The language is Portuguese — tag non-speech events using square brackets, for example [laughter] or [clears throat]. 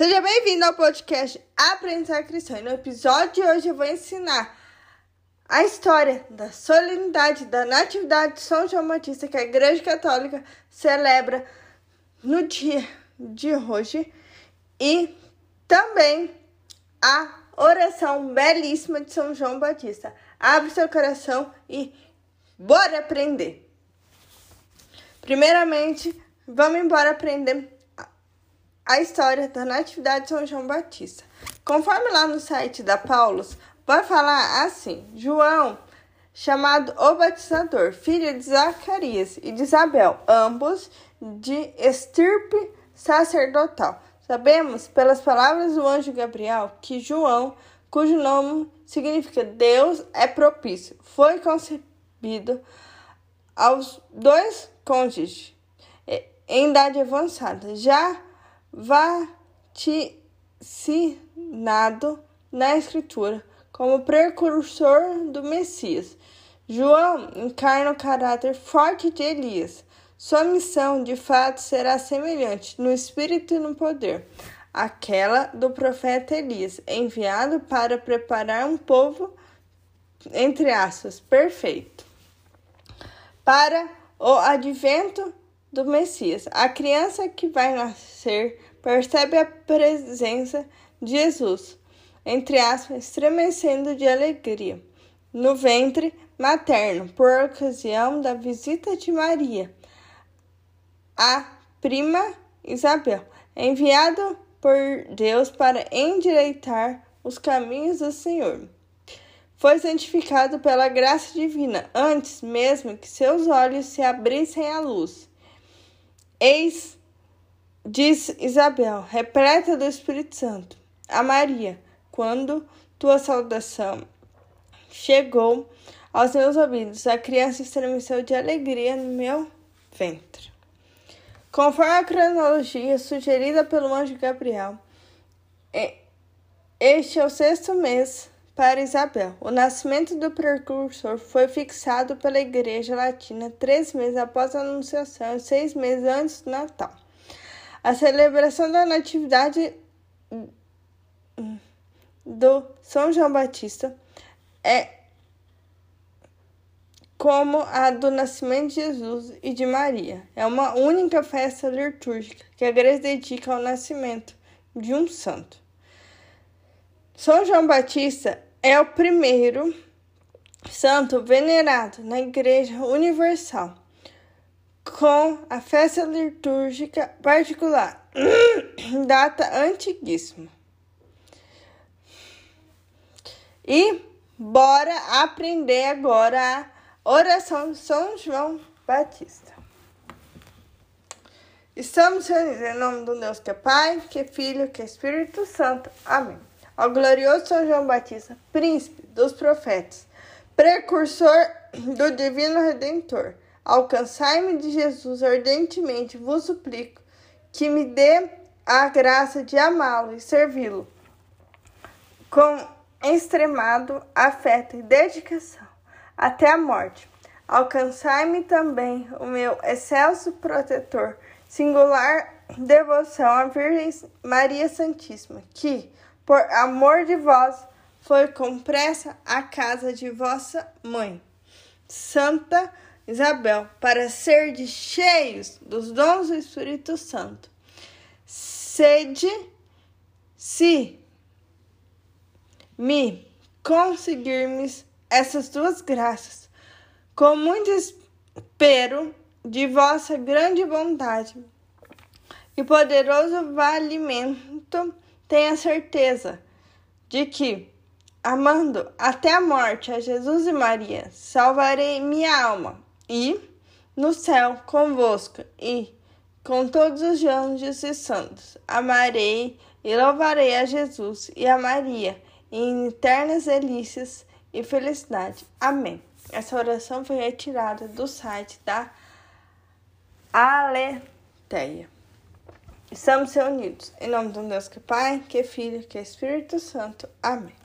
Seja bem-vindo ao podcast Aprendizar Cristão. E no episódio de hoje eu vou ensinar a história da solenidade da Natividade de São João Batista que a Igreja Católica celebra no dia de hoje e também a oração belíssima de São João Batista. Abre seu coração e bora aprender! Primeiramente, vamos embora aprender a história da Natividade de São João Batista. Conforme lá no site da Paulus, vai falar assim: João, chamado o Batizador, filho de Zacarias e de Isabel, ambos de estirpe sacerdotal. Sabemos pelas palavras do anjo Gabriel que João, cujo nome significa Deus é propício, foi concebido aos dois cônjuges em idade avançada, já vaticinado na Escritura como precursor do Messias. João encarna o caráter forte de Elias. Sua missão, de fato, será semelhante no espírito e no poder àquela do profeta Elias, enviado para preparar um povo, entre aspas, perfeito, para o advento do Messias. A criança que vai nascer percebe a presença de Jesus, entre aspas, estremecendo de alegria, no ventre materno, por ocasião da visita de Maria, a prima Isabel, enviado por Deus para endireitar os caminhos do Senhor. Foi santificado pela graça divina antes mesmo que seus olhos se abrissem à luz. Eis, diz Isabel, repleta do Espírito Santo, a Maria, quando tua saudação chegou aos meus ouvidos, a criança estremeceu de alegria no meu ventre. Conforme a cronologia sugerida pelo anjo Gabriel, este é o sexto mês para Isabel. O nascimento do precursor foi fixado pela Igreja Latina três meses após a Anunciação e seis meses antes do Natal. A celebração da Natividade do São João Batista é como a do nascimento de Jesus e de Maria. É uma única festa litúrgica que a igreja dedica ao nascimento de um santo. São João Batista é o primeiro santo venerado na Igreja Universal, com a festa litúrgica particular, [clears throat] data antiguíssima. E bora aprender agora a oração de São João Batista. Estamos reunidos em nome do Deus que é Pai, que é Filho, que é Espírito Santo. Amém ao glorioso São João Batista, príncipe dos profetas, precursor [clears throat] do divino Redentor, alcançai-me de Jesus ardentemente, vos suplico que me dê a graça de amá-lo e servi-lo com extremado afeto e dedicação até a morte. Alcançai-me também o meu excelso protetor, singular devoção à Virgem Maria Santíssima, que, por amor de vós, foi com pressa à casa de vossa mãe, Santa Isabel, para ser de cheios dos dons do Espírito Santo. Sede, se me conseguirmos essas duas graças, com muito espero de vossa grande bondade e poderoso valimento tenha certeza de que, amando até a morte a Jesus e Maria, salvarei minha alma e, no céu convosco e com todos os anjos e santos, amarei e louvarei a Jesus e a Maria em eternas delícias e felicidade. Amém. Essa oração foi retirada do site da Aleteia. Estamos reunidos em nome do Deus que é Pai, que é Filho, que é Espírito Santo. Amém.